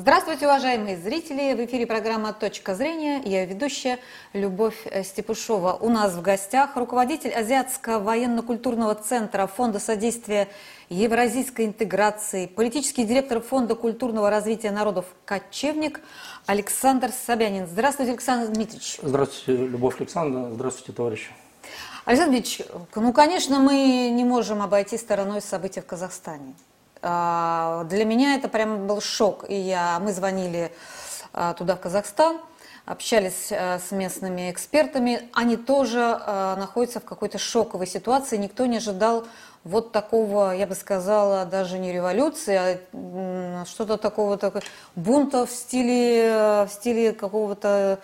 Здравствуйте, уважаемые зрители! В эфире программа «Точка зрения». Я ведущая Любовь Степушова. У нас в гостях руководитель Азиатского военно-культурного центра Фонда содействия евразийской интеграции, политический директор Фонда культурного развития народов «Кочевник» Александр Собянин. Здравствуйте, Александр Дмитриевич. Здравствуйте, Любовь Александровна. Здравствуйте, товарищи. Александр Дмитриевич, ну, конечно, мы не можем обойти стороной события в Казахстане. А, для меня это прям был шок. И я, мы звонили а, туда, в Казахстан, общались а, с местными экспертами. Они тоже находятся в какой-то шоковой ситуации. Никто не ожидал вот такого, я бы сказала, даже не революции, а что-то такого, такого бунта в стиле, в стиле какого-то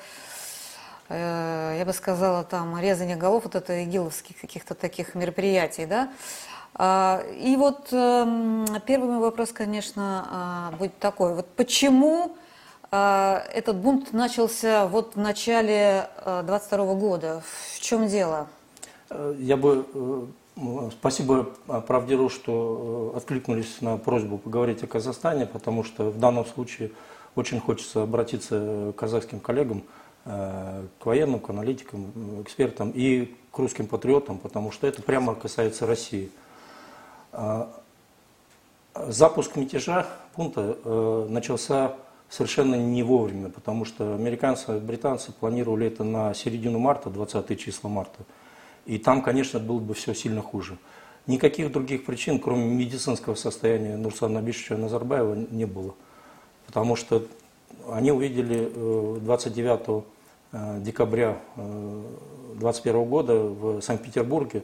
э, я бы сказала, там, резание голов, вот это игиловских каких-то таких мероприятий, да, и вот эм, первый мой вопрос, конечно, а, будет такой. Вот почему а, этот бунт начался вот в начале 22 года? В чем дело? Э, я бы э, Спасибо Правдиру, что э, откликнулись на просьбу поговорить о Казахстане, потому что в данном случае очень хочется обратиться к казахским коллегам, к военным, к аналитикам, экспертам и к русским патриотам, потому что это прямо касается России. А, запуск мятежа пункта э, начался совершенно не вовремя, потому что американцы и британцы планировали это на середину марта, 20 числа марта. И там, конечно, было бы все сильно хуже. Никаких других причин, кроме медицинского состояния Нурсана Абишевича Назарбаева, не было. Потому что они увидели 29 э, э, декабря 2021 года в Санкт-Петербурге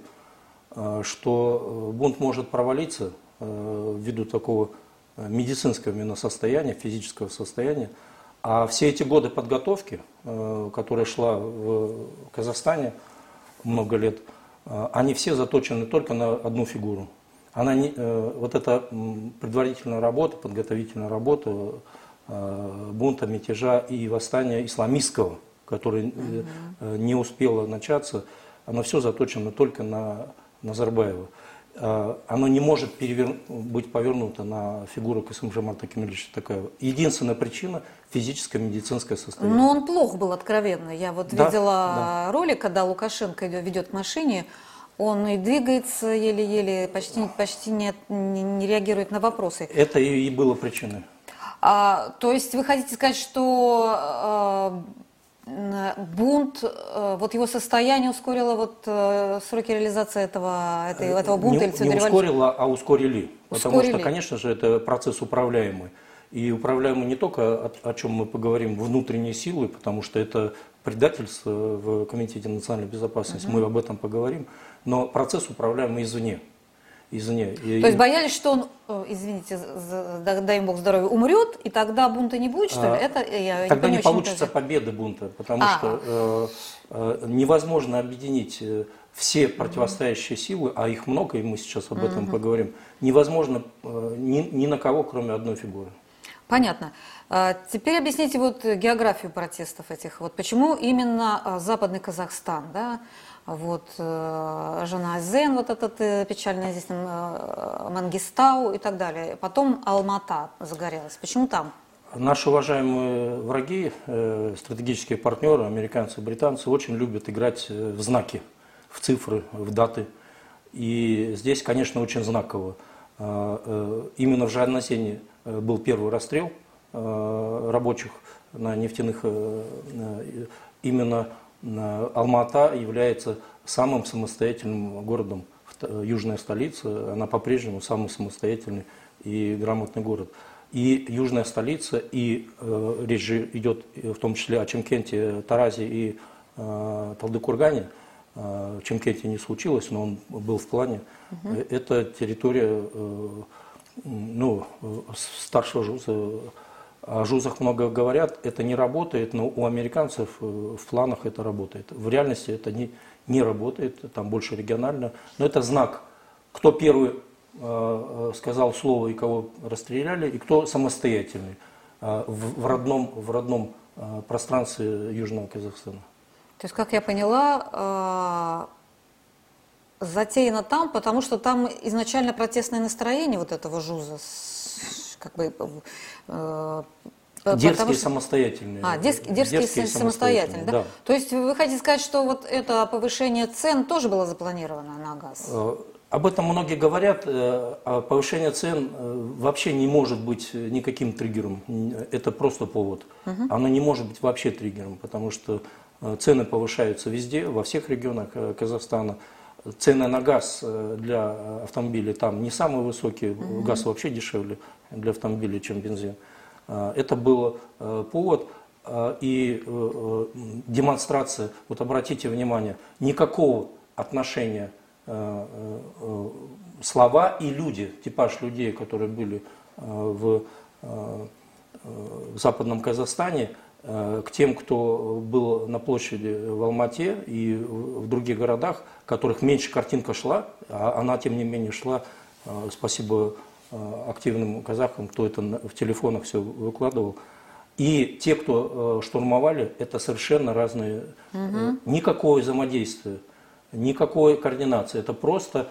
что э, бунт может провалиться э, ввиду такого медицинского именно состояния, физического состояния. А все эти годы подготовки, которая шла в Казахстане много лет, они все заточены только на одну фигуру. Она не, вот эта предварительная работа, подготовительная работа бунта, мятежа и восстания исламистского, который не успело начаться, оно все заточено только на Назарбаева, э, оно не может перевер... быть повернуто на фигуру Касымжамата Кемельевича Такаева. Единственная причина – физическое медицинское состояние. Но он плох был откровенно. Я вот да, видела да. ролик, когда Лукашенко ведет к машине, он и двигается еле-еле, почти, почти не, не, не реагирует на вопросы. Это и, и было причиной. А, то есть вы хотите сказать, что бунт, э, вот его состояние ускорило вот э, сроки реализации этого, этой, э, этого бунта? Не, или не ускорило, а ускорили. Потому ускорили. что, конечно же, это процесс управляемый. И управляемый не только, о, о чем мы поговорим, внутренние силы, потому что это предательство в Комитете национальной безопасности, угу. мы об этом поговорим, но процесс управляемый извне извне. То есть боялись, что он, э, извините, дай им Бог здоровья, умрет, и тогда бунта не будет, что ли? А, это я Тогда не, не получится победы бунта, потому а. что э, э, невозможно объединить э, все противостоящие силы, а их много, и мы сейчас об этом угу. поговорим, невозможно э, ни, ни на кого, кроме одной фигуры. Понятно. А, теперь объясните вот географию протестов этих. Вот почему именно Западный Казахстан, да? Вот, э, жена Зен, вот этот э, печально известный э, Мангистау и так далее. Потом Алмата загорелась. Почему там? Наши уважаемые враги, стратегические партнеры, американцы британцы, очень любят играть в знаки, в цифры, в даты. И здесь, конечно, очень знаково. Именно в Жаннасене был первый расстрел рабочих на нефтяных, именно Алмата является самым самостоятельным городом, южная столица, она по-прежнему самый самостоятельный и грамотный город. И южная столица, и э, речь же идет в том числе о Чемкенте, Таразе и э, Талдыкургане. Э, в Чемкенте не случилось, но он был в плане. Угу. Это территория э, ну, старшего жуза о жузах много говорят, это не работает, но у американцев э, в планах это работает. В реальности это не, не работает, там больше регионально. Но это знак, кто первый э, э сказал слово и кого расстреляли, и кто самостоятельный э, в, в родном, в родном э, пространстве Южного Казахстана. То есть, как я поняла, э, затеяно там, потому что там изначально протестное настроение вот этого жуза как бы э, Э, дерзкие что... самостоятельные. А, дерзкие, дерзкие, дерзкие самостоятельные, да? да? То есть вы хотите сказать, что вот это повышение цен тоже было запланировано на газ? Э, об этом многие говорят. Э, а повышение цен вообще не может быть никаким триггером. Это просто повод. Угу. Оно не может быть вообще триггером, потому что цены повышаются везде, во всех регионах Казахстана. Цены на газ для автомобилей там не самые высокие, угу. газ вообще дешевле для автомобилей, чем бензин. А, это был э, повод и э, э, демонстрация, вот обратите внимание, никакого отношения слова и люди, типаж людей, которые были в, в Западном Казахстане, к тем, кто был на площади в Алмате и в других городах, которых меньше картинка шла, а она, тем не менее, шла, спасибо Э, активным казахам, кто это в телефонах все выкладывал. И те, кто э, штурмовали, это совершенно разные, угу. никакого взаимодействия, никакой координации. Это просто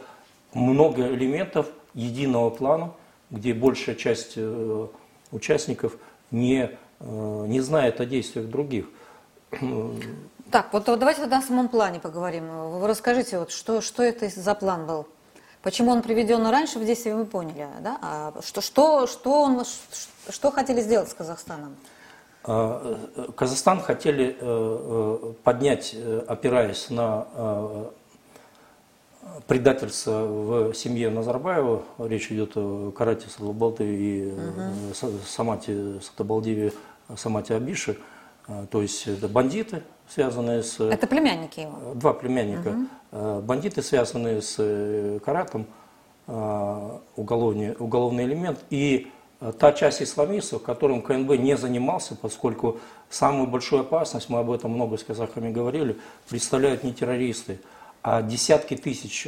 много элементов единого плана, где большая часть участников не, не знает о действиях других. Так, вот давайте тогда о самом плане поговорим. Вы расскажите, вот, что, что это за план был? Почему он приведен раньше в действие, вы поняли, да? А что, что, что, он, что хотели сделать с Казахстаном? А, Казахстан хотели э, э, поднять, э, опираясь на предательство в семье Назарбаева, речь идет о Карате Садлабалды и угу. Самате Сатабалдиве, Самате Абиши, то есть это бандиты, связанные с... Это племянники его? Два племянника. Угу. Бандиты, связанные с э, Каратом, э, уголовный, уголовный элемент. И та часть исламистов, которым КНБ не занимался, поскольку самую большую опасность, мы об этом много с казахами говорили, представляют не террористы, а десятки тысяч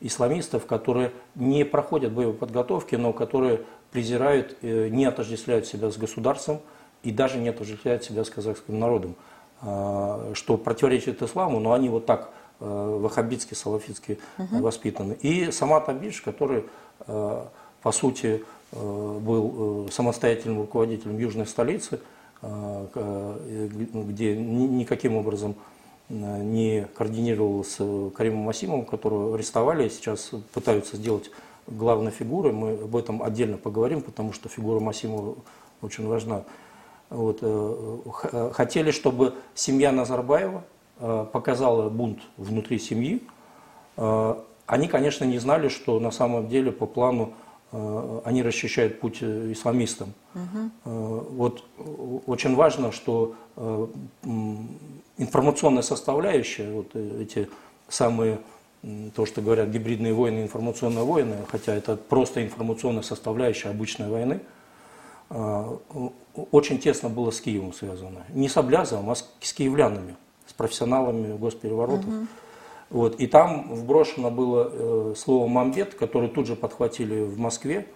исламистов, которые не проходят боевой подготовки, но которые презирают, не отождествляют себя с государством и даже не отождествляют себя с казахским народом. А, что противоречит исламу, но они вот так э, ваххабитски, салафитски угу. воспитаны. И сама Табиш, который, э, по сути, э, был самостоятельным руководителем южной столицы, где никаким образом не координировал с Каримом Масимовым, которого арестовали, сейчас пытаются сделать главной фигурой. Мы об этом отдельно поговорим, потому что фигура Масимова очень важна. Вот, э, э, хотели, чтобы семья Назарбаева э, показала бунт внутри семьи. Они, конечно, не знали, что на самом деле по плану они расчищают путь исламистам. Угу. Вот очень важно, что информационная составляющая, вот эти самые, то, что говорят гибридные войны, информационные войны, хотя это просто информационная составляющая обычной войны – очень тесно было с Киевом связано. Не с Облязовым, а с, киевлянами, с профессионалами госпереворотов. Угу. Вот. И там вброшено было э, слово «мамбет», которое тут же подхватили в Москве,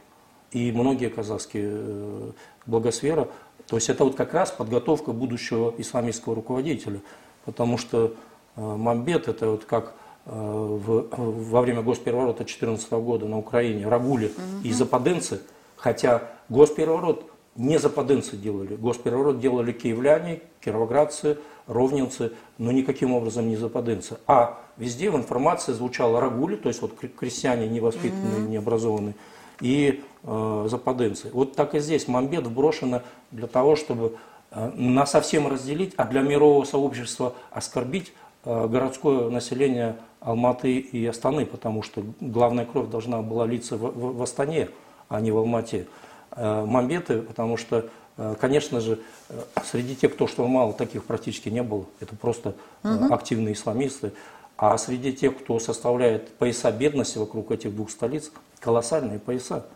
и многие казахские э, благосфера. То есть это вот как раз подготовка будущего исламистского руководителя, потому что э, мамбет это вот как в, во время госпереворота 2014 года на Украине Рагули угу. и западенцы – Хотя госпереворот не западенцы делали, госпереворот делали киевляне, кировоградцы, ровненцы, но никаким образом не западенцы. А везде в информации звучало рагули, то есть вот крестьяне невоспитанные, необразованные, и э, западенцы. Вот так и здесь Мамбет вброшено для того, чтобы э, на совсем разделить, а для мирового сообщества оскорбить э, городское население Алматы и Астаны, потому что главная кровь должна была литься в, в, в Астане а не в Алмате. Э, Мамбеты, потому что, э, конечно же, э, среди тех, кто штурмовал, таких практически не было. Это просто угу. активные исламисты. А среди тех, кто составляет пояса бедности вокруг этих двух столиц, колоссальные пояса.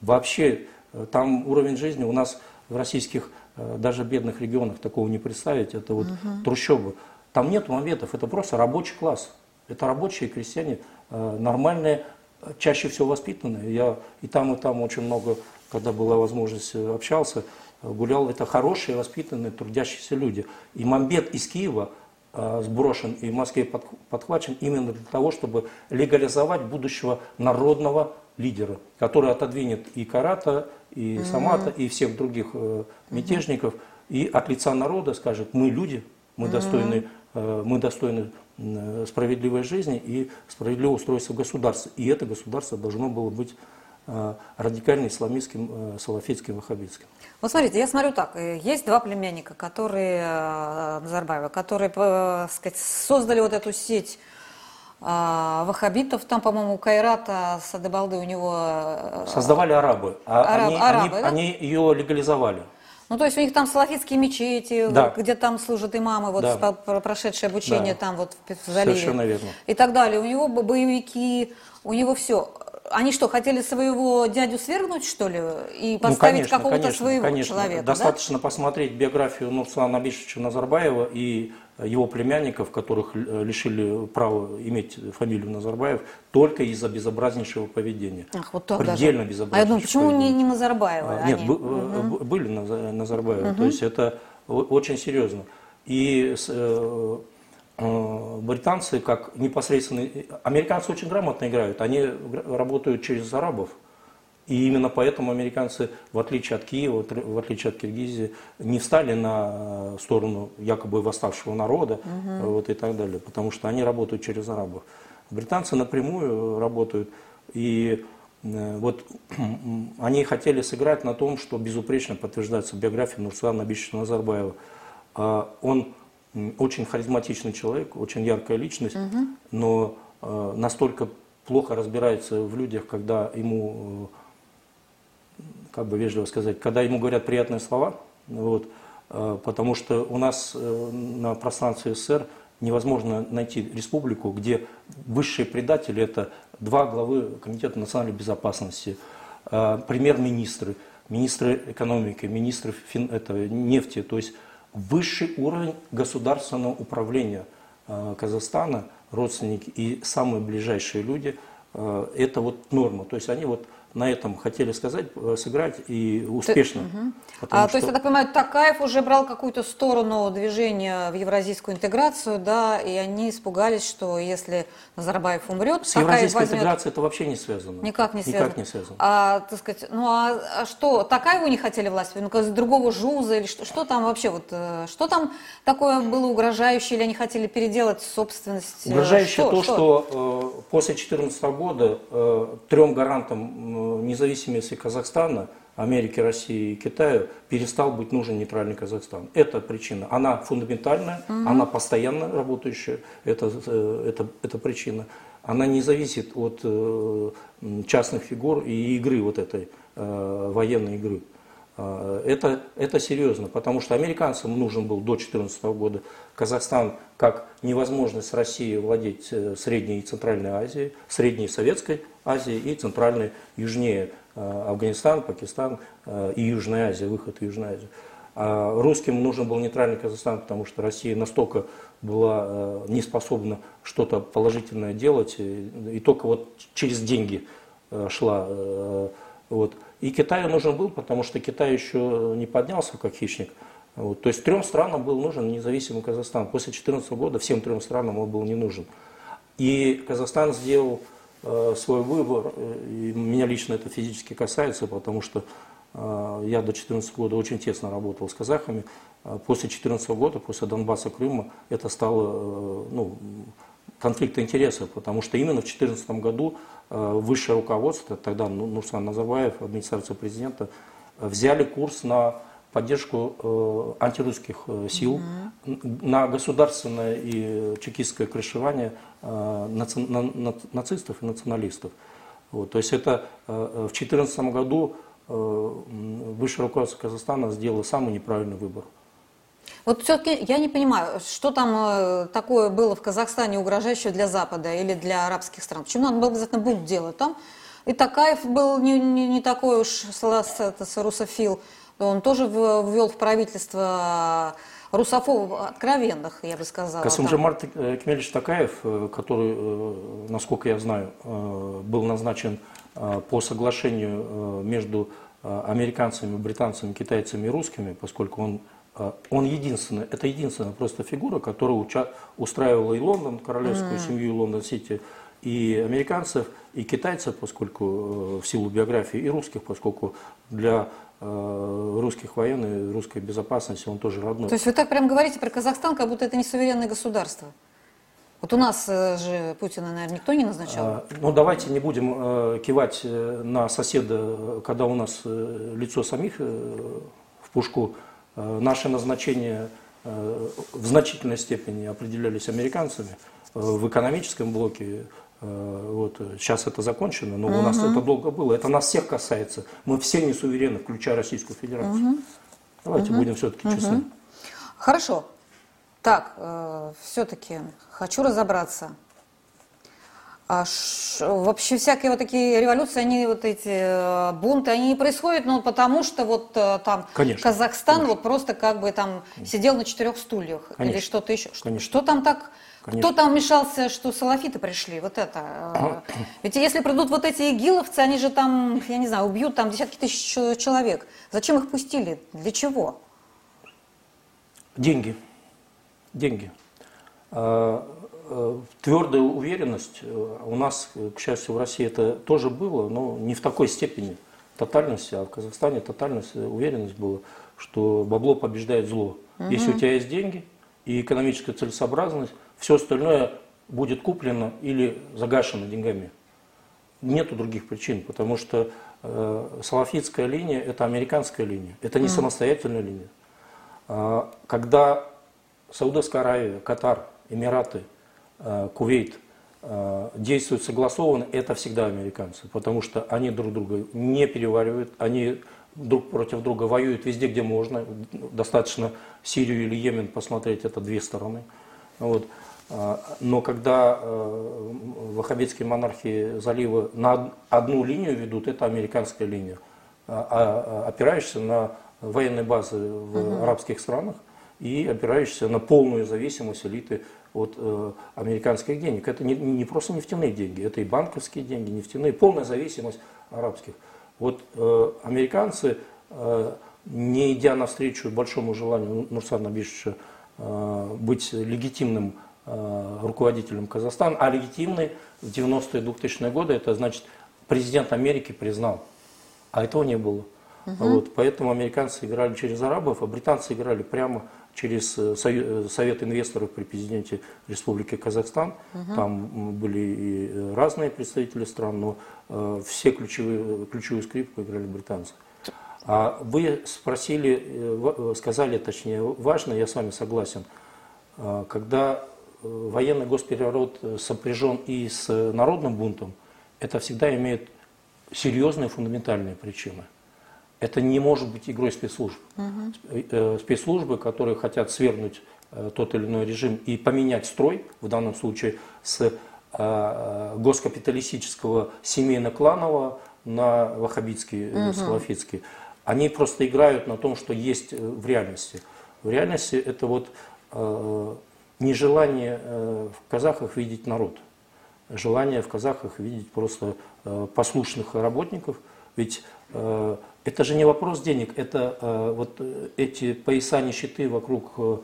Вообще, там уровень жизни у нас в российских, даже бедных регионах такого не представить. Это вот угу. трущобы. Там нет мамбетов, это просто рабочий класс. Это рабочие крестьяне, нормальные чаще всего воспитанные. Я и там, и там очень много, когда была возможность, э, общался, э, гулял. Это хорошие, воспитанные, трудящиеся люди. И Мамбет из Киева э, сброшен и в Москве подхвачен именно для того, чтобы легализовать будущего народного лидера, который отодвинет и Карата, и Самата, и всех других мятежников, и от лица народа скажет, мы люди, мы достойны, э, мы достойны э, справедливой жизни и справедливого устройства государства. И это государство должно было быть э, радикально исламистским, э, салафитским, ваххабитским. Вот смотрите, я смотрю так, э, есть два племянника, которые, э, Назарбаева, которые, э, сказать, создали вот эту сеть ваххабитов, там, по-моему, у Кайрата Садыбалды у него... э, Создавали арабы, а Араб- они, арабы, они, да? они ее легализовали. Ну, то есть у них там салафитские мечети, Да. где там служат имамы, вот Да. прошедшие обучение Да. там вот в заливе. Совершенно верно. И так далее. У него бо- боевики, у него все. Они что, хотели своего дядю свергнуть, что ли, и поставить ну, какого-то своего конечно. человека? да? Достаточно посмотреть биографию Нурсулана Абишевича Назарбаева и его племянников, которых э, лишили права иметь фамилию Назарбаев только из-за безобразнейшего поведения. Ах, вот так Предельно даже. безобразнейшего А я думаю, почему не, поведения. не Назарбаева? А, Нет, они? бу- э, б- были Наза- Назарбаевы, то есть это очень серьезно. И э, э, британцы, как непосредственно... Американцы очень грамотно играют, они работают через арабов. И именно поэтому американцы, в отличие от Киева, в отли- в отличие от Киргизии, не встали на сторону якобы восставшего народа э, вот, и так далее, потому что они работают через арабов. Британцы напрямую работают, и э, вот они хотели сыграть на том, что безупречно подтверждается биография Нурсулана Абишевича Назарбаева. А, Он очень харизматичный человек, очень яркая личность, но э, настолько плохо разбирается в людях, когда ему э, как бы вежливо сказать, когда ему говорят приятные слова, вот, э, потому что у нас э, на пространстве СССР невозможно найти республику, где высшие предатели – это два главы Комитета национальной безопасности, э, премьер-министры, министры экономики, министры фин- этого, нефти, то есть высший уровень государственного управления Казахстана, родственники и самые ближайшие люди, это вот норма. То есть они вот на этом хотели сказать, э, сыграть и успешно. Потому А, то есть, что- я так понимаю, Такаев уже брал какую-то сторону движения в евразийскую интеграцию, да, и они испугались, что если Назарбаев умрет, С Такаев евразийской возьмет... интеграцией это вообще не связано. Никак не связано. Никак не связано. А, так сказать, ну а, а что, Такаеву не хотели власть? Ну, из другого ЖУЗа или что, что там вообще, вот, э, что там такое было угрожающее, или они хотели переделать собственность? э, Угрожающе то, что, э, после 2014 года э, трем гарантам независимости Казахстана, Америки, России и Китая перестал быть нужен нейтральный Казахстан. Это причина. Она фундаментальная, она постоянно работающая, это, э, это, это причина. Она не зависит от э, частных фигур и игры вот этой э, военной игры. А, Это, это серьезно, потому что американцам нужен был до 2014 года Казахстан как невозможность России владеть э, Средней и Центральной Азией, Средней Советской Азией и Центральной Южнее э, Афганистан, Пакистан э, и Южная Азия, выход в Южную Азию. А русским нужен был нейтральный Казахстан, потому что Россия настолько была не способна что-то положительное делать, и, только вот через деньги шла. Вот. И Китаю нужен был, потому что Китай еще не поднялся как хищник. Вот. То есть трем странам был нужен независимый Казахстан. После 2014 года всем трем странам он был не нужен. И Казахстан сделал э, свой выбор, э, и меня лично это физически касается, потому что э, я до 2014 года очень тесно работал с казахами. А После 2014 года, после Донбасса, Крыма, это стало э, ну, конфликта интересов, потому что именно в 2014 году э, высшее руководство, тогда Ну- Нурсан Назарбаев, администрация президента, взяли курс на поддержку э, антирусских э, сил, н- на государственное и чекистское крышевание наци- на- на- нацистов и националистов. Вот, то есть это в 2014 году высшее руководство Казахстана сделало самый неправильный выбор. Вот все-таки я не понимаю, что там э, такое было в Казахстане угрожающее для Запада или для арабских стран. Почему надо было обязательно будет делать там? И Такаев был не, не, не такой уж русофил. Он тоже ввел в правительство русофобов откровенных, я бы сказала. там. Касымжамар Кемельевич Такаев, э, который, э, насколько я знаю, э, был назначен э, по соглашению э, между э, американцами, британцами, китайцами и русскими, поскольку он, э, он единственный, это единственная просто фигура, которая уча- устраивала и Лондон, королевскую семью, и Лондон-Сити, и американцев, и китайцев, поскольку в силу биографии, и русских, поскольку для русских военных, русской безопасности он тоже родной. То есть вы так прям говорите про Казахстан, как будто это не суверенное государство? Вот у нас же Путина, наверное, никто не назначал. А, ну, давайте не будем э, кивать на соседа, когда у нас лицо самих э, в пушку. Э, наши назначения э, в значительной степени определялись американцами э, в экономическом блоке. Вот, сейчас это закончено, но угу. у нас это долго было. Это нас всех касается. Мы все не суверенны, включая Российскую Федерацию. Угу. Давайте угу. будем все-таки честны. Угу. Хорошо. Так, э, все-таки хочу разобраться. А ш, вообще всякие вот такие революции, они вот эти э, бунты, они не происходят, ну потому что вот э, там конечно, Казахстан конечно. вот просто как бы там сидел на четырех стульях конечно, или что-то еще. Конечно. Что там так? Конечно. Кто там мешался, что салафиты пришли? Вот это. Э, ведь если придут вот эти игиловцы, они же там, я не знаю, убьют там десятки тысяч человек. Зачем их пустили? Для чего? Деньги. Деньги. Э, твердая уверенность, э, у нас, к счастью, в России это тоже было, но не в такой степени тотальности, а в Казахстане тотальность, э, уверенность была, что бабло побеждает зло. Угу. Если у тебя есть деньги и экономическая целесообразность, все остальное будет куплено или загашено деньгами. Нету других причин, потому что э, салафитская линия – это американская линия, это не угу. самостоятельная линия. А, когда Саудовская Аравия, Катар, Эмираты – Э, Кувейт э, действуют согласованно, это всегда американцы, потому что они друг друга не переваривают, они друг против друга воюют везде, где можно. Достаточно Сирию или Йемен посмотреть, это две стороны. Вот. Э, но когда ваххабитские монархии залива на одну линию ведут, это американская линия, а опираешься на военные базы в угу. арабских странах и опираешься на полную зависимость элиты от э, американских денег. Это не, не просто нефтяные деньги, это и банковские деньги, нефтяные, полная зависимость арабских. Вот э, американцы, э, не идя навстречу большому желанию Нурсана Абишевича э, быть легитимным э, руководителем Казахстана, а легитимный в 90-е 2000-е годы, это значит президент Америки признал, а этого не было. Угу. Вот, поэтому американцы играли через арабов, а британцы играли прямо через э, э, Совет инвесторов при президенте Республики Казахстан. Угу. Там были и э, разные представители стран, но все ключевые, ключевую скрипку играли британцы. А вы спросили, сказали, точнее, важно, я с вами согласен, когда военный госпереворот сопряжен и с народным бунтом, это всегда имеет серьезные фундаментальные причины – это не может быть игрой спецслужб. Угу. Спецслужбы, которые хотят свергнуть э, тот или иной режим и поменять строй, в данном случае с госкапиталистического семейно-кланового на ваххабитский, угу. салафитский, они просто играют на том, что есть в реальности. В реальности это вот нежелание в казахах видеть народ, желание в казахах видеть просто послушных работников, ведь это же не вопрос денег, это э, вот э, эти пояса нищеты вокруг э,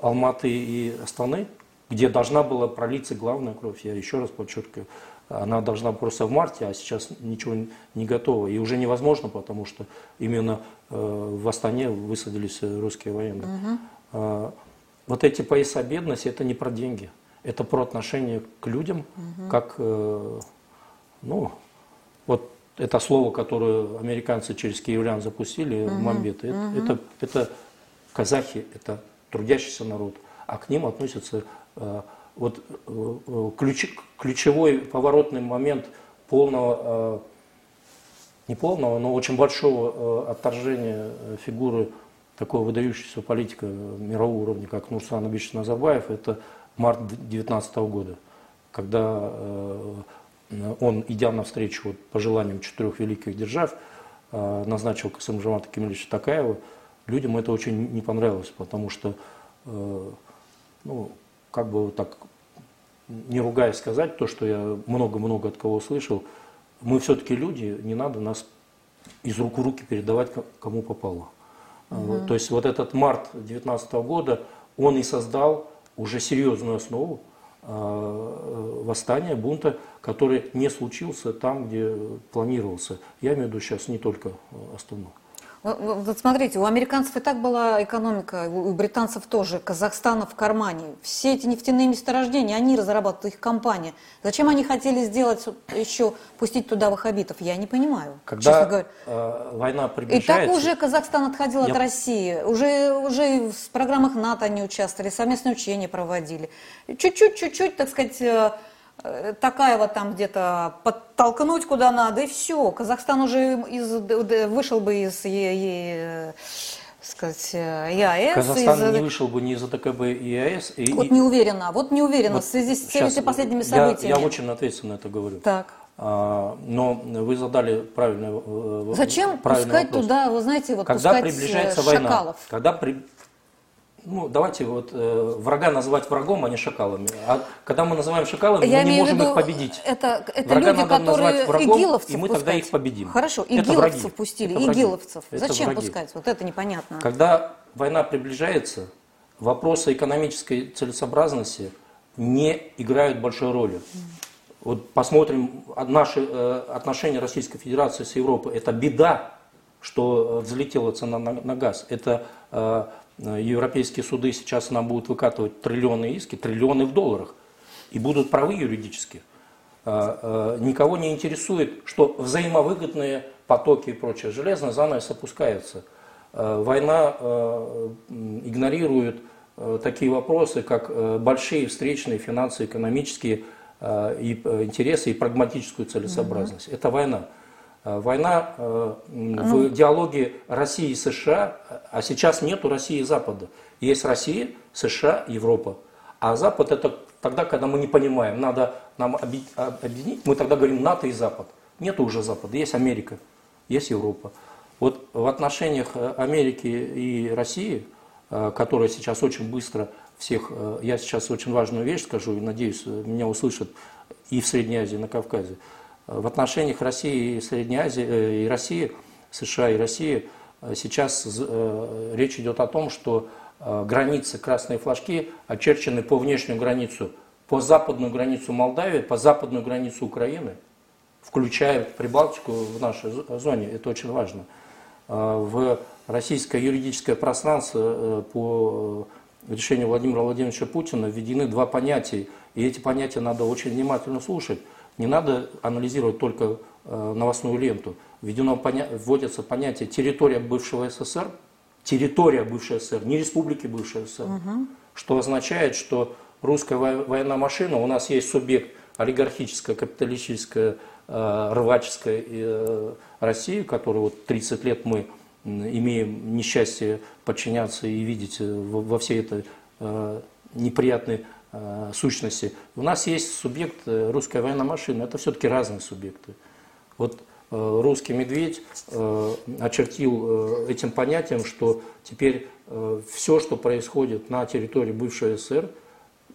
Алматы и Астаны, где должна была пролиться главная кровь, я еще раз подчеркиваю, она должна просто в марте, а сейчас ничего не готово. И уже невозможно, потому что именно в Астане высадились русские военные. Угу. Вот эти пояса бедности, это не про деньги, это про отношение к людям, угу. как, ну, вот это слово, которое американцы через киевлян запустили, угу, мамбеты, угу. это, это казахи, это трудящийся народ, а к ним относятся э, вот э, ключ, ключевой поворотный момент полного, э, не полного, но очень большого э, отторжения фигуры такого выдающегося политика мирового уровня, как Нурсан Абич Назарбаев, это март 2019 года, когда э, он, идя навстречу вот, пожеланиям четырех великих держав, э, назначил Касымжамата Кемельевича Такаева, людям это очень не понравилось, потому что, э, ну, как бы так, не ругаясь сказать, то, что я много-много от кого слышал, мы все-таки люди, не надо нас из рук в руки передавать кому попало. Угу. То есть вот этот март 2019 года, он и создал уже серьезную основу восстания, бунта, который не случился там, где планировался. Я имею в виду сейчас не только Астану. Вот смотрите, у американцев и так была экономика, у британцев тоже, Казахстана в кармане. Все эти нефтяные месторождения, они разрабатывают их компания. Зачем они хотели сделать еще, пустить туда ваххабитов, я не понимаю. Когда э, война приближается... И так уже Казахстан отходил я... от России, уже, уже в программах НАТО они участвовали, совместные учения проводили. Чуть-чуть, чуть-чуть, так сказать э, такая вот там где-то подтолкнуть куда надо, и все. Казахстан уже из, вышел бы из е, е, сказать, ЕАЭС. Казахстан из... не вышел бы ни из АТКБ и ЕАЭС. И, вот не уверена, вот не уверена вот в связи с всеми последними событиями. Я, я очень ответственно это говорю. Так. А, но вы задали правильный вопрос. Зачем правильный пускать вопрос. туда, вы знаете, вот когда пускать приближается шакалов? война, когда при, ну, давайте вот э, врага называть врагом, а не шакалами. А когда мы называем шакалами, Я мы не можем виду, их победить. Это, это Врага люди, надо которые врагом, игиловцев и мы пускать. тогда их победим. Хорошо, игиловцев пустили, это игиловцев. Это Зачем враги. пускать? Вот это непонятно. Когда война приближается, вопросы экономической целесообразности не играют большой роли. Вот посмотрим наши э, отношения Российской Федерации с Европой. Это беда, что взлетела цена на, на газ. Это э, Э, европейские суды сейчас нам будут выкатывать триллионы иски, триллионы в долларах, и будут правы юридически. Э, э, никого не интересует, что взаимовыгодные потоки и прочее. Железный занавес опускается. Война игнорирует такие вопросы, как большие встречные финансово-экономические интересы и прагматическую целесообразность. Это война. Э, война э, в диалоге России и США, а сейчас нету России и Запада. Есть Россия, США, Европа. А Запад это тогда, когда мы не понимаем, надо нам объединить, мы тогда говорим НАТО и Запад. Нету уже Запада, есть Америка, есть Европа. Вот в отношениях э, Америки и России, которая сейчас очень быстро всех, я сейчас очень важную вещь скажу, и надеюсь, меня услышат и в Средней Азии, и на Кавказе в отношениях России и Средней Азии, э, и России, США и России э, сейчас э, речь идет о том, что границы, красные флажки очерчены по внешнюю границу, по западную границу Молдавии, по западную границу Украины, включая Прибалтику в нашей зоне. Это очень важно. В российское юридическое пространство по решению Владимира Владимировича Путина введены два понятия, и эти понятия надо очень внимательно слушать. Не надо анализировать только э, новостную ленту. Введено, поня... вводится понятие территория бывшего СССР, территория бывшей СССР, не республики бывшей СССР, угу. что означает, что русская военная машина, у нас есть субъект олигархическая, капиталистическая, э, рваческая э, Россия, которую вот 30 лет мы имеем несчастье подчиняться и видеть во всей этой неприятной сущности. У нас есть субъект э, русская военная машина, это все-таки разные субъекты. Вот э, русский медведь очертил этим понятием, что теперь все, что происходит на территории бывшей СССР,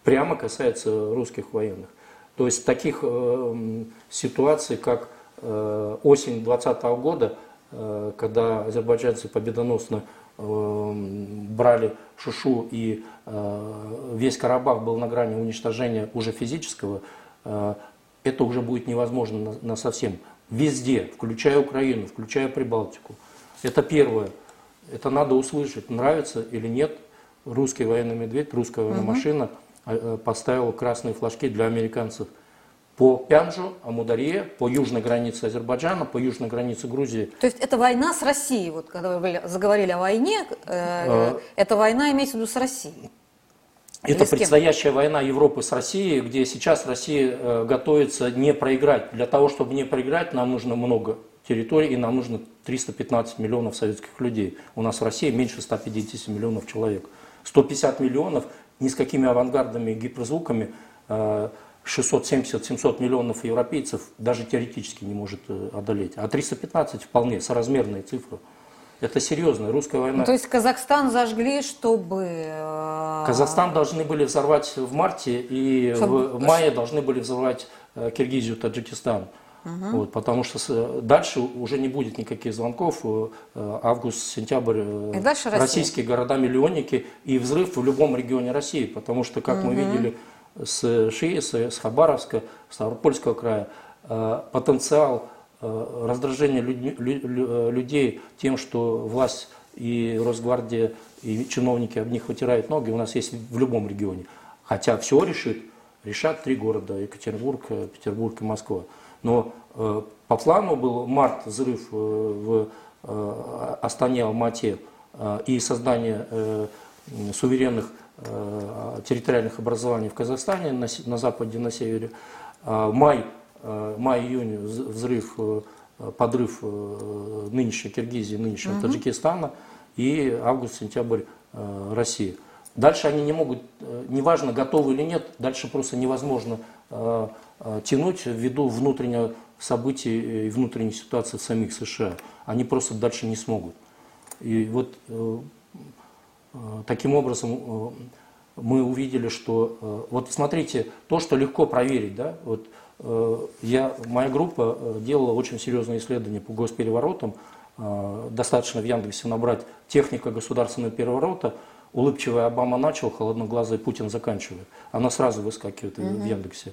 прямо касается русских военных. То есть таких ситуаций, как осень 2020 года, когда азербайджанцы победоносно брали Шушу и э, весь Карабах был на грани уничтожения уже физического, э, это уже будет невозможно на, на совсем. Везде, включая Украину, включая Прибалтику. Это первое. Это надо услышать, нравится или нет. Русский военный медведь, русская военная угу. машина э, поставил красные флажки для американцев – по Пянжу, Амударье, по южной границе Азербайджана, по южной границе Грузии. То есть это война с Россией, вот когда вы заговорили о войне, э, а... эта война имеется в виду с Россией? Это предстоящая война Европы с Россией, где сейчас Россия э, готовится не проиграть. Для того, чтобы не проиграть, нам нужно много территорий, и нам нужно 315 миллионов советских людей. У нас в России меньше 150 миллионов человек. 150 миллионов ни с какими авангардами и гиперзвуками э, 670-700 миллионов европейцев даже теоретически не может э, одолеть. А 315 вполне соразмерные цифры. Это серьезная русская война. Ну, то есть Казахстан зажгли, чтобы... Э, Казахстан должны были взорвать в марте, и чтобы... в мае должны были взорвать э, Киргизию, Таджикистан. Угу. Вот, потому что дальше уже не будет никаких звонков. Август, сентябрь, и дальше российские города-миллионники и взрыв в любом регионе России. Потому что, как угу. мы видели с Шиеса, с Хабаровска, с Ставропольского края, потенциал раздражения людей тем, что власть и Росгвардия, и чиновники об них вытирают ноги, у нас есть в любом регионе. Хотя все решит, решат три города, Екатеринбург, Петербург и Москва. Но э, по плану был март взрыв э, в э, Астане, Алмате э, и создание э, суверенных э, территориальных образований в Казахстане, на, на западе, на севере. Э, май, э, май-июнь взрыв э, подрыв э, нынешней Киргизии, нынешнего угу. Таджикистана и август-сентябрь э, России. Дальше они не могут, э, неважно, готовы или нет, дальше просто невозможно тянуть ввиду внутреннего событий и внутренней ситуации в самих США. Они просто дальше не смогут. И вот таким образом мы увидели, что вот смотрите, то, что легко проверить, да, вот Э, я, моя группа э, делала очень серьезные исследования по госпереворотам. Э, достаточно в Яндексе набрать «Техника государственного переворота», улыбчивый Обама начал, холодноглазый Путин заканчивает. Она сразу выскакивает угу. в Яндексе.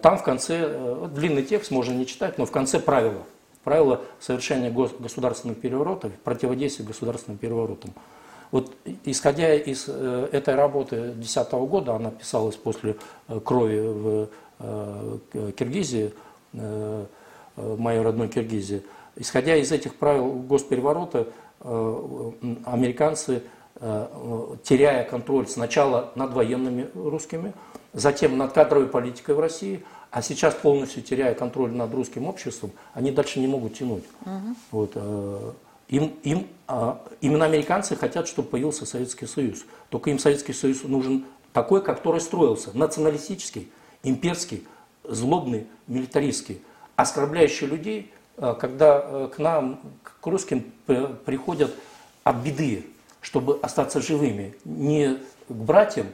Там в конце, длинный текст можно не читать, но в конце правила. Правила совершения государственных переворотов, противодействия государственным переворотам. Вот исходя из этой работы 2010 года, она писалась после крови в Э, Киргизии, э, э, моей родной Киргизии. Исходя из этих правил госпереворота, американцы, теряя контроль сначала над военными русскими, затем над кадровой политикой в России, а сейчас полностью теряя контроль над русским обществом, они дальше не могут тянуть. Угу. Вот, им, им, а, именно американцы хотят, чтобы появился Советский Союз. Только им Советский Союз нужен такой, который строился, националистический, имперский, злобный, милитаристский, оскорбляющий людей, э, когда э, к нам, к русским приходят от беды, чтобы остаться живыми, не к братьям,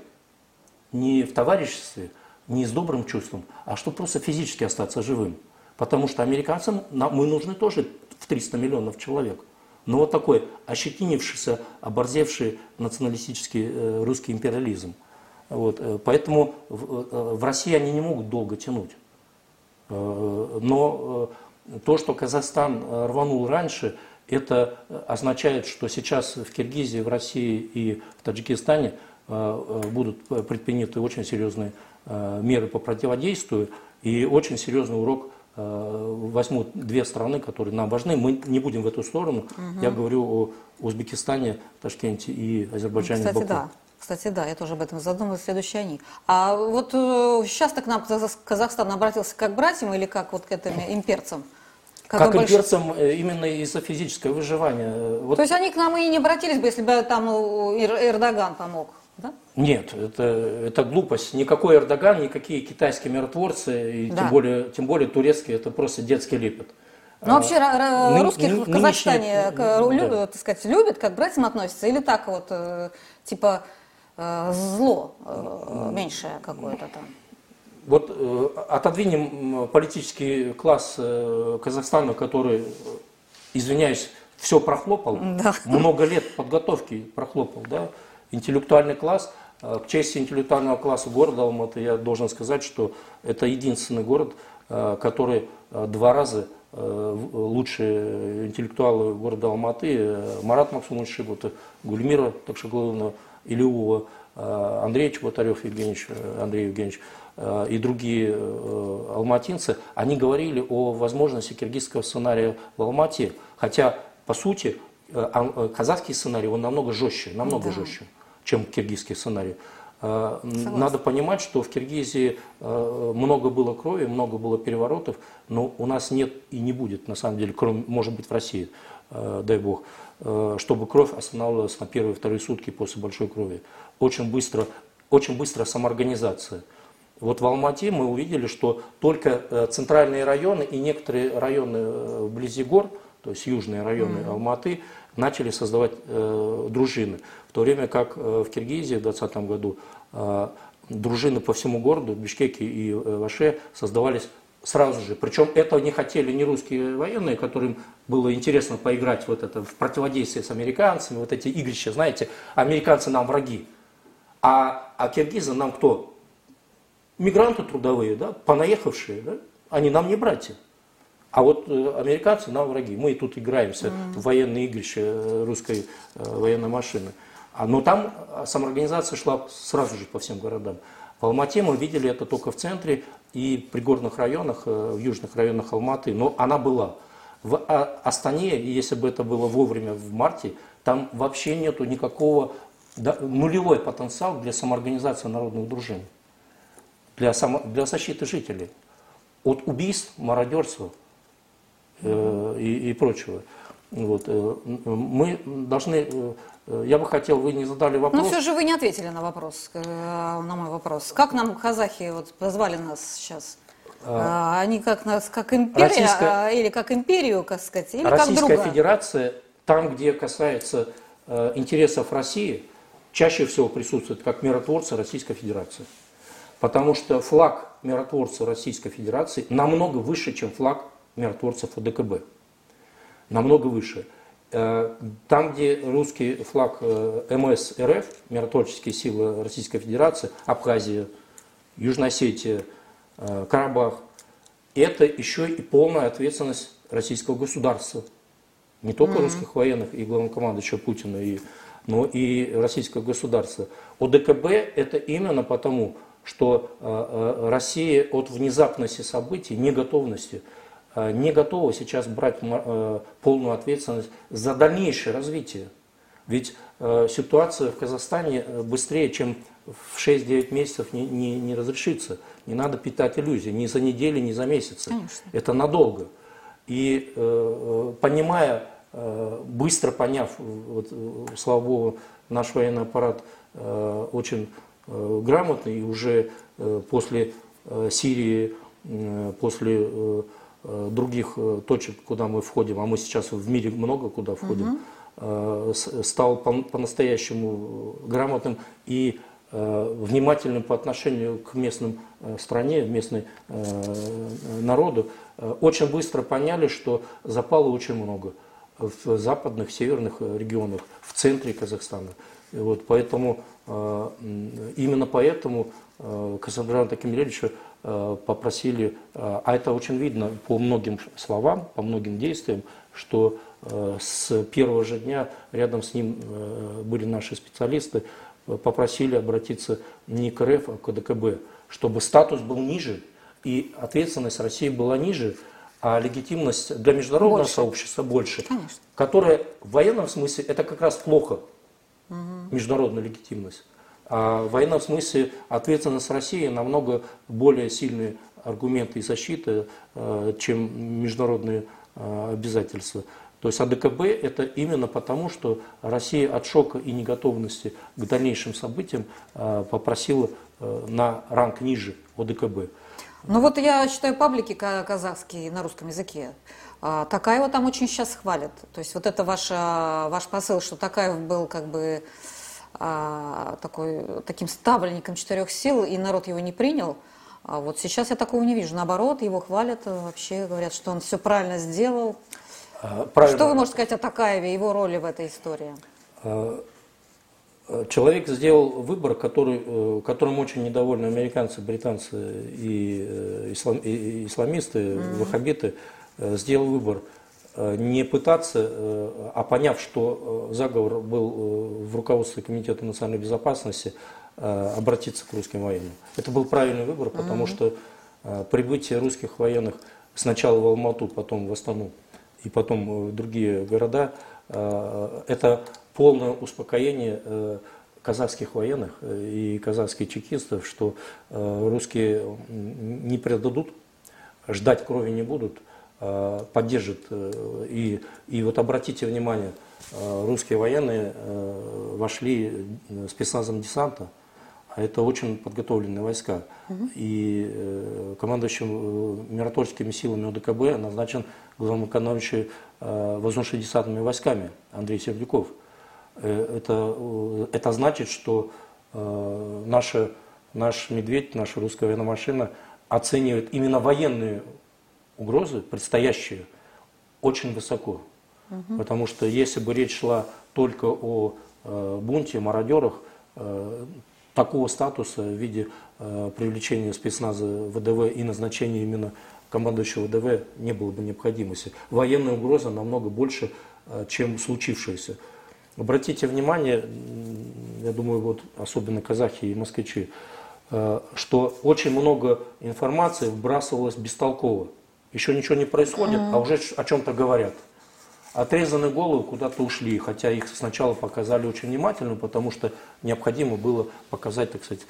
не в товариществе, не с добрым чувством, а чтобы просто физически остаться живым. Потому что американцам мы нужны тоже в 300 миллионов человек. Но вот такой ощетинившийся, оборзевший националистический э, русский империализм – вот, э, поэтому в, э, в России они не могут долго тянуть. Но то, что Казахстан рванул раньше, это означает, что сейчас в Киргизии, в России и в Таджикистане будут предприняты очень серьезные меры по противодействию и очень серьезный урок возьмут две страны, которые нам важны. Мы не будем в эту сторону. Угу. Я говорю о Узбекистане, Ташкенте и Азербайджане. Кстати, Баку. да. Кстати, да, я тоже об этом задумалась, следующие они. А вот э, сейчас-то к нам Казахстан обратился как братьям или как вот к этим имперцам? Как, как имперцам больш... Э, именно из-за физического выживания. Э, вот... То есть они к нам и не обратились бы, если бы там Эрдоган помог? Нет, это, это глупость. Никакой Эрдоган, никакие китайские миротворцы, и да. тем, более, тем более турецкие, это просто детский лепет. Ну вообще а, русских ны, в Казахстане нынешние, любят, да. так сказать, любят, как к братьям относятся, или так вот, типа Э, зло э, меньшее какое-то там. Вот э, отодвинем политический класс Казахстана, который, извиняюсь, все прохлопал, да. много лет подготовки прохлопал, да, интеллектуальный класс. К чести интеллектуального класса города Алматы я должен сказать, что это единственный город, который два раза лучшие интеллектуалы города Алматы, Марат Максумович Шигута, Гульмира Такшагловна э, Андрей Чеботарев Евгеньевич, э, Андрей Евгеньевич э, и другие алматинцы, они говорили о возможности киргизского сценария в Алмате. Хотя, по сути, казахский сценарий, он намного жестче, намного да. жестче, чем киргизский сценарий. Согласна. Надо понимать, что в Киргизии много было крови, много было переворотов, но у нас нет и не будет, на самом деле, кроме, может быть, в России, дай бог. Э, чтобы кровь останавливалась на первые вторые сутки после большой крови. Очень быстро, очень быстро самоорганизация. Вот в Алмате мы увидели, что только э, центральные районы и некоторые районы э, вблизи гор, то есть южные районы mm-hmm. Алматы, начали создавать э, дружины. В то время как э, в Киргизии в 2020 году э, дружины по всему городу, в Бишкеке и э, Ваше создавались сразу же. Причем этого не хотели не русские военные, которым было интересно поиграть вот это в противодействие с американцами, вот эти игрища, знаете, американцы нам враги. А, а киргизы нам кто? мигранты трудовые, да, понаехавшие, да, они нам не братья. А вот э, американцы нам враги. Мы тут играемся mm-hmm. в военные игрища э, русской э, военной машины. А, но там самоорганизация шла сразу же по всем городам. В Алмате мы видели это только в центре и пригорных районах, в южных районах Алматы, но она была. В а, Астане, если бы это было вовремя в марте, там вообще нету никакого, да, нулевой потенциал для самоорганизации народных дружин, для, само, для защиты жителей. От убийств, мародерства – Э, и, и прочего. Вот. Э, мы должны, э, я бы хотел, вы не задали вопрос. Но все же вы не ответили на вопрос, на мой вопрос. Как нам казахи вот позвали нас сейчас? А, Они как нас, как империя, Российская, или как империю, как сказать, или Российская как друга? Федерация, там, где касается интересов России, чаще всего присутствует как миротворцы Российской Федерации. Потому что флаг миротворца Российской Федерации намного выше, чем флаг миротворцев ОДКБ. Намного выше. Э, там, где русский флаг э, МС РФ, миротворческие силы Российской Федерации, Абхазия, Южная Осетия, э, Карабах, это еще и полная ответственность российского государства. Не только mm-hmm. русских военных и главнокомандующего Путина, и, но и российского государства. ОДКБ это именно потому, что Россия от внезапности событий, неготовности, не готова сейчас брать э, полную ответственность за дальнейшее развитие. Ведь э, ситуация в Казахстане быстрее, чем в 6-9 месяцев не, не, не разрешится. Не надо питать иллюзии ни за неделю, ни за месяцы. Конечно. Это надолго. И понимая, быстро поняв, вот, слава богу, наш военный аппарат очень грамотный, и уже после Сирии, после Э, других э, точек, куда мы входим, а мы сейчас в мире много куда входим, угу. стал по-настоящему грамотным и внимательным по отношению к местным стране, местной народу, очень быстро поняли, что запало очень много в западных, северных регионах, в центре Казахстана. И вот поэтому, именно поэтому Касабрана Такимилевича Э, попросили, э, а это очень видно по многим словам, по многим действиям, что э, с первого же дня рядом с ним были наши специалисты, попросили обратиться не к РФ, а к ДКБ, чтобы статус был ниже и ответственность России была ниже, а легитимность для международного больше. сообщества больше, Конечно. которое в военном смысле это как раз плохо, угу. международная легитимность. А в военном смысле ответственность России намного более сильные аргументы и защиты, э, чем международные э, обязательства. То есть АДКБ это именно потому, что Россия от шока и неготовности к дальнейшим событиям э, попросила на ранг ниже ОДКБ. Ну вот я читаю паблики казахские на русском языке. А, Такаева там очень сейчас хвалят. То есть вот это ваш, ваш посыл, что Такаев был как бы а, такой, таким ставленником четырех сил, и народ его не принял. А вот сейчас я такого не вижу. Наоборот, его хвалят, э, вообще говорят, что он все правильно сделал. А, правильно. Что вы можете сказать о Такаеве, его роли в этой истории? А, человек сделал выбор, который, э, которым очень недовольны американцы, британцы и, э, ислам, и исламисты, mm-hmm. ваххабиты. Сделал выбор – Э, не пытаться, э, а поняв, что э, заговор был в руководстве Комитета национальной безопасности, обратиться к русским военным. Это был правильный выбор, потому что прибытие русских военных сначала в Алмату, потом в Астану и потом в другие города, это полное успокоение казахских военных и казахских чекистов, что русские не предадут, ждать крови не будут – Э, поддержит. Э, и, и вот обратите внимание, э, русские военные вошли спецназом десанта, а это очень подготовленные войска. Угу. И командующим миротворческими силами ОДКБ назначен главнокомандующий воздушно-десантными войсками Андрей Сердюков. Это, это значит, что наша, наш медведь, наша русская военная машина оценивает именно военные угрозы, предстоящие, очень высоко. Угу. Потому что если бы речь шла только о э, бунте, мародерах, э, такого статуса в виде э, привлечения спецназа ВДВ и назначения именно командующего ВДВ не было бы необходимости. Военная угроза намного больше, э, чем случившееся. Обратите внимание, я думаю, вот особенно казахи и москвичи, э, что очень много информации вбрасывалось бестолково. Еще ничего не происходит, а уже о чем-то говорят. Отрезанные головы куда-то ушли, хотя их сначала показали очень внимательно, потому что необходимо было показать, так сказать,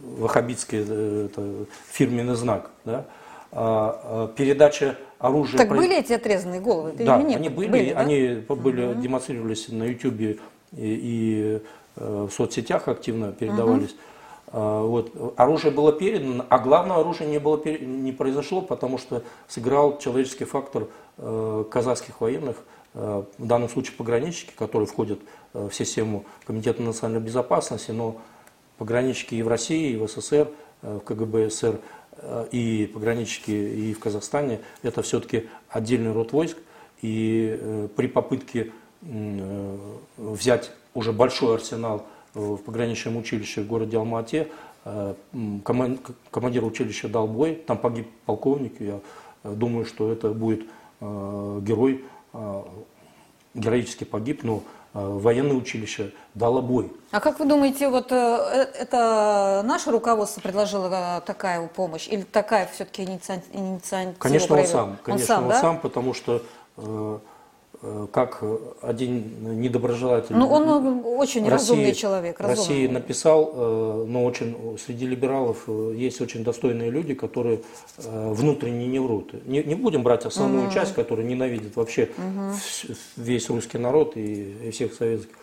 ваххабитский э, это, фирменный знак. Да? А, а, передача оружия... Так были эти отрезанные головы? Ты да, они были, были да? они были, угу. демонстрировались на YouTube и, и э, в соцсетях активно передавались. Угу. Вот. Оружие было передано, а главное оружие не, было, не произошло, потому что сыграл человеческий фактор э, казахских военных – Э, в данном случае пограничники, которые входят э, в систему Комитета национальной безопасности, но пограничники и в России, и в СССР, в КГБ СССР, и пограничники и в Казахстане, это все-таки отдельный род войск. И при попытке взять уже большой арсенал в пограничном училище в городе Алма-Ате, командир училища дал бой, там погиб полковник, я думаю, что это будет герой Э, героически погиб, но э, военное училище дало бой. А как вы думаете, вот э, это наше руководство предложило такая помощь или такая все-таки инициатива? Конечно, он сам. Конечно, он сам, он да? сам потому что Э, как один недоброжелатель ну, он очень России, разумный человек. Разумный. России написал, э, но очень среди либералов э, есть очень достойные люди, которые внутренне не врут. Не, не будем брать основную угу. часть, которая ненавидит вообще угу. весь русский народ и, и всех советских.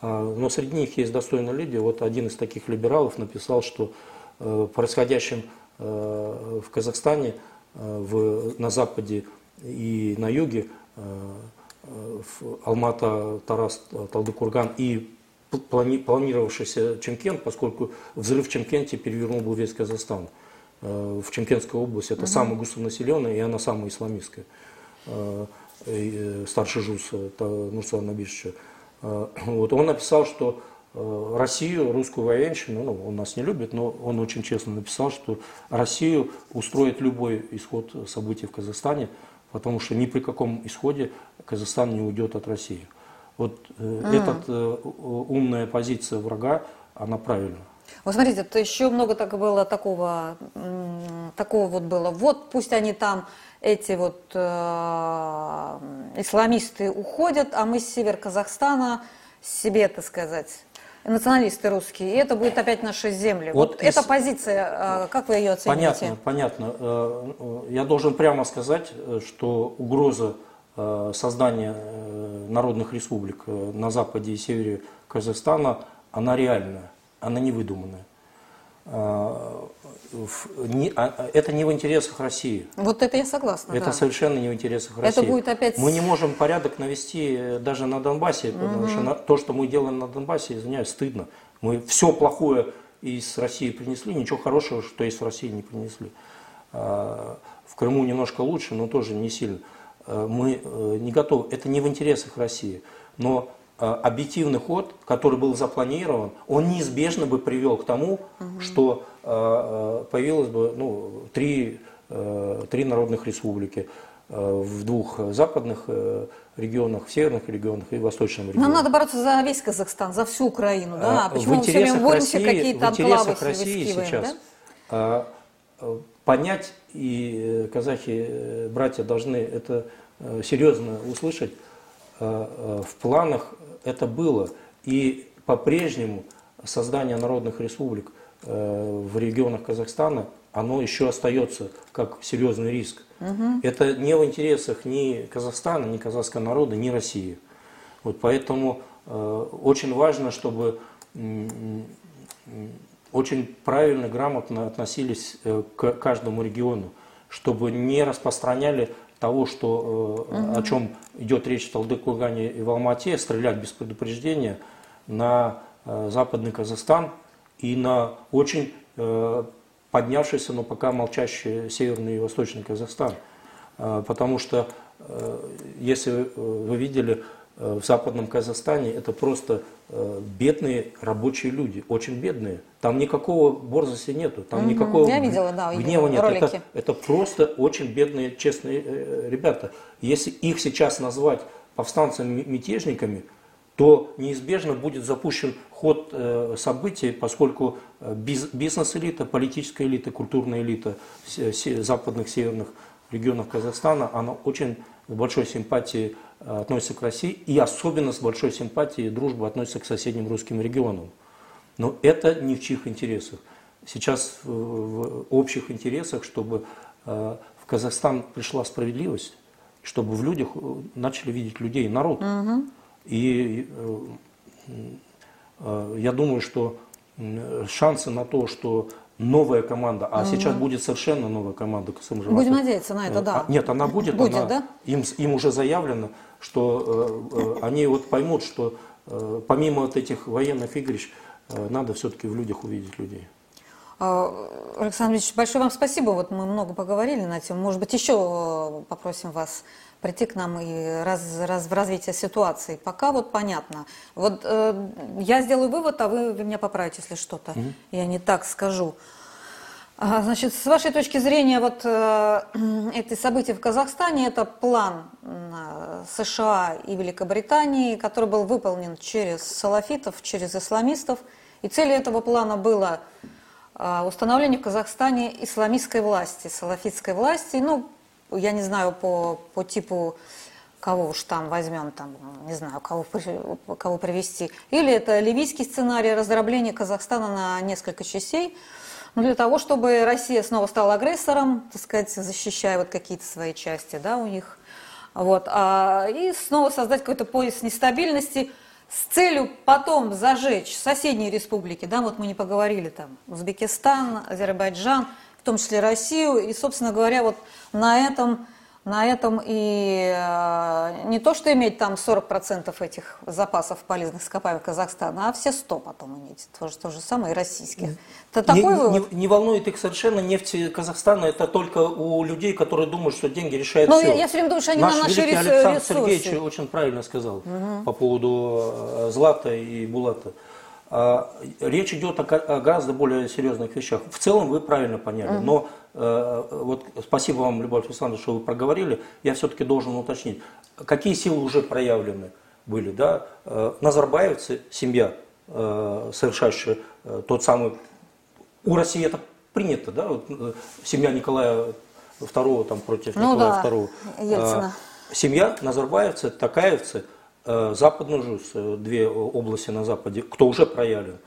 А, но среди них есть достойные люди. Вот один из таких либералов написал, что происходящим в Казахстане, в, на Западе и на Юге Алмата, Тарас, Талдыкурган и планировавшийся Чемкент, поскольку взрыв в Чемкенте перевернул бы весь Казахстан. Э, в Чемкентской области это угу. самая густонаселенная, и она самая исламистская. Э, э, старший ЖУС Нурсултан Набишевича. Вот он написал, что Россию, русскую военщину, ну, он нас не любит, но он очень честно написал, что Россию устроит любой исход событий в Казахстане, потому что ни при каком исходе Казахстан не уйдет от России. Вот э, mm. эта э, умная позиция врага, она правильная. Вот смотрите, это еще много так было такого, такого вот было. Вот пусть они там, эти вот э, исламисты уходят, а мы с север Казахстана себе, так сказать, националисты русские, и это будет опять наши земли. Вот, вот из... эта позиция, э, как вы ее оцените? Понятно, понятно. Э, я должен прямо сказать, что угроза Э, создания э, народных республик э, на западе и севере Казахстана, она реальная, она не выдуманная. А, это не в интересах России. Вот это я согласна. Это да. совершенно не в интересах России. Это будет опять... Мы не можем порядок навести даже на Донбассе, потому угу. что то, что мы делаем на Донбассе, извиняюсь, стыдно. Мы все плохое из России принесли, ничего хорошего, что в России, не принесли. А, в Крыму немножко лучше, но тоже не сильно. Э, мы э, не готовы. Это не в интересах России. Но э, объективный ход, который был запланирован, он неизбежно бы привел к тому, угу. что появилось бы ну, три, три народных республики в двух западных регионах, в северных регионах и в восточном регионе. Нам надо бороться за весь Казахстан, за всю Украину, да? Почему мы все время боремся какие-то анклавы России сейчас да? Понять, и казахи, братья должны это Э, серьезно услышать, э, э, в планах это было. И по-прежнему создание народных республик в регионах Казахстана, оно еще остается как серьезный риск. Угу. Это не в интересах ни Казахстана, ни казахского народа, ни России. Вот поэтому очень важно, чтобы очень правильно, грамотно относились к каждому региону, чтобы не распространяли того, что, угу. о чем идет речь в Талдыкургане и в Алмате, стрелять без предупреждения на э, западный Казахстан и на очень э, поднявшийся, но пока молчащий северный и восточный Казахстан. Потому что, если вы видели, э, в западном Казахстане это просто э, бедные рабочие люди, очень бедные. Там никакого борзости нету, там Мгм. никакого Я видела, да, гнева нет. ролики. Это, это просто очень бедные, честные э, ребята. Если их сейчас назвать повстанцами-мятежниками, то неизбежно будет запущен ход э, событий, поскольку э, биз- бизнес-элита, политическая элита, культурная элита западных, северных регионов Казахстана, она очень большой симпатией э, относится к России и особенно с большой симпатией и дружбой относится к соседним русским регионам. Но это ни в чьих интересах. Сейчас в, в общих интересах, чтобы э, в Казахстан пришла справедливость, чтобы в людях э, начали видеть людей, народ. И э, э, я думаю, что шансы на то, что новая команда, а сейчас будет совершенно новая команда КСМ. Будем надеяться на это, Э, да. а, Нет, она будет. Будет, она- да? Им, им уже заявлено, что э, э, они вот поймут, что э, помимо вот этих военных игрищ, э, надо все-таки в людях увидеть людей. А, Александр Ильич, большое вам спасибо. Вот мы много поговорили на тему. Может быть, еще э, попросим вас прийти к нам и раз, раз, в развитие ситуации. Пока вот понятно. Вот э, я сделаю вывод, а вы, вы меня поправите, если что-то я не так скажу. А, Значит, с вашей точки зрения, вот э, эти события в Казахстане, это план э, США и Великобритании, который был выполнен через салафитов, через исламистов. И целью этого плана было э, установление в Казахстане исламистской власти, салафитской власти. Ну, я не знаю по, по типу кого уж там возьмем, там, не знаю, кого, кого привести. Или это ливийский сценарий раздробления Казахстана на несколько частей. Ну, для того, чтобы Россия снова стала агрессором, так сказать, защищая вот какие-то свои части, да, у них. Вот, а, и снова создать какой-то пояс нестабильности с целью потом зажечь соседние республики, да, вот мы не поговорили там, Узбекистан, Азербайджан, в том числе Россию, и, собственно говоря, вот на этом, на этом и э, не то, что иметь там 40% этих запасов полезных ископаемых Казахстана, а все 100 потом иметь, то же, то же самое и российских. Это Не, такой не- вывод? не волнует их совершенно нефть Казахстана, это только у людей, которые думают, что деньги решают Ну, все. я- я всё время думаю, что они на Наш наши великий рес- Александр ресурсы. Сергеевич очень правильно сказал по поводу э, Злата и Булата. А, Речь идет о гораздо более серьезных вещах. В целом вы правильно поняли, но э, вот спасибо вам, Любовь Александровна, что вы проговорили. Я все-таки должен уточнить, какие силы уже проявлены были. Да? Э, Назарбаевцы, семья, э, совершающая э, тот самый у России это принято, да, вот, семья Николая II там, против Ну Николая да, II. Ельцина. А, Семья Назарбаевцы, Такаевцы, Западный ЖУЗ, э, две области на Западе, кто уже проявлен.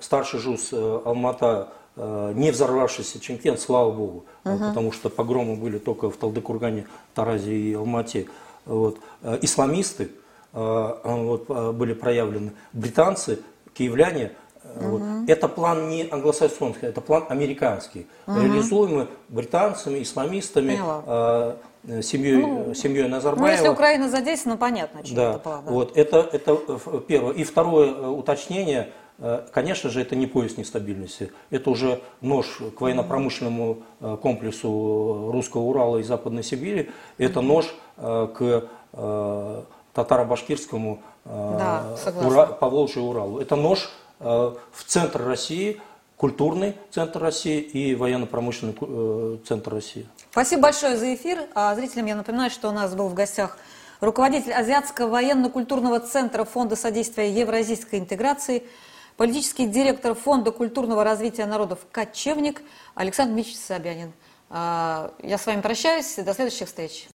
Старший ЖУЗ э, Алмата, э, не взорвавшийся Чемкент, слава богу, э, потому что погромы были только в Талдыкургане, Таразе и Алмате. Вот. Э, Исламисты э, вот, э, были проявлены, британцы, киевляне, Э, вот. Это план не англосаксонский, это план американский, реализуемый британцами, исламистами, Поняла. Э, семьей, семьей Ну, Назарбаева. если Украина задействована, понятно, чем Да, это план. да. вот это, это э, первое. И второе э, уточнение, э, конечно же, это не пояс нестабильности, это уже нож к военно-промышленному э, комплексу русского Урала и Западной Сибири, это нож э, к э, татаро-башкирскому э, Да. Ура- Поволжью Уралу. Это нож э, в центр России, культурный центр России и военно-промышленный э, центр России. Спасибо большое за эфир. А зрителям я напоминаю, что у нас был в гостях руководитель Азиатского военно-культурного центра Фонда содействия евразийской интеграции, политический директор Фонда культурного развития народов «Кочевник» Александр Мич Собянин. А, Я с вами прощаюсь. До следующих встреч.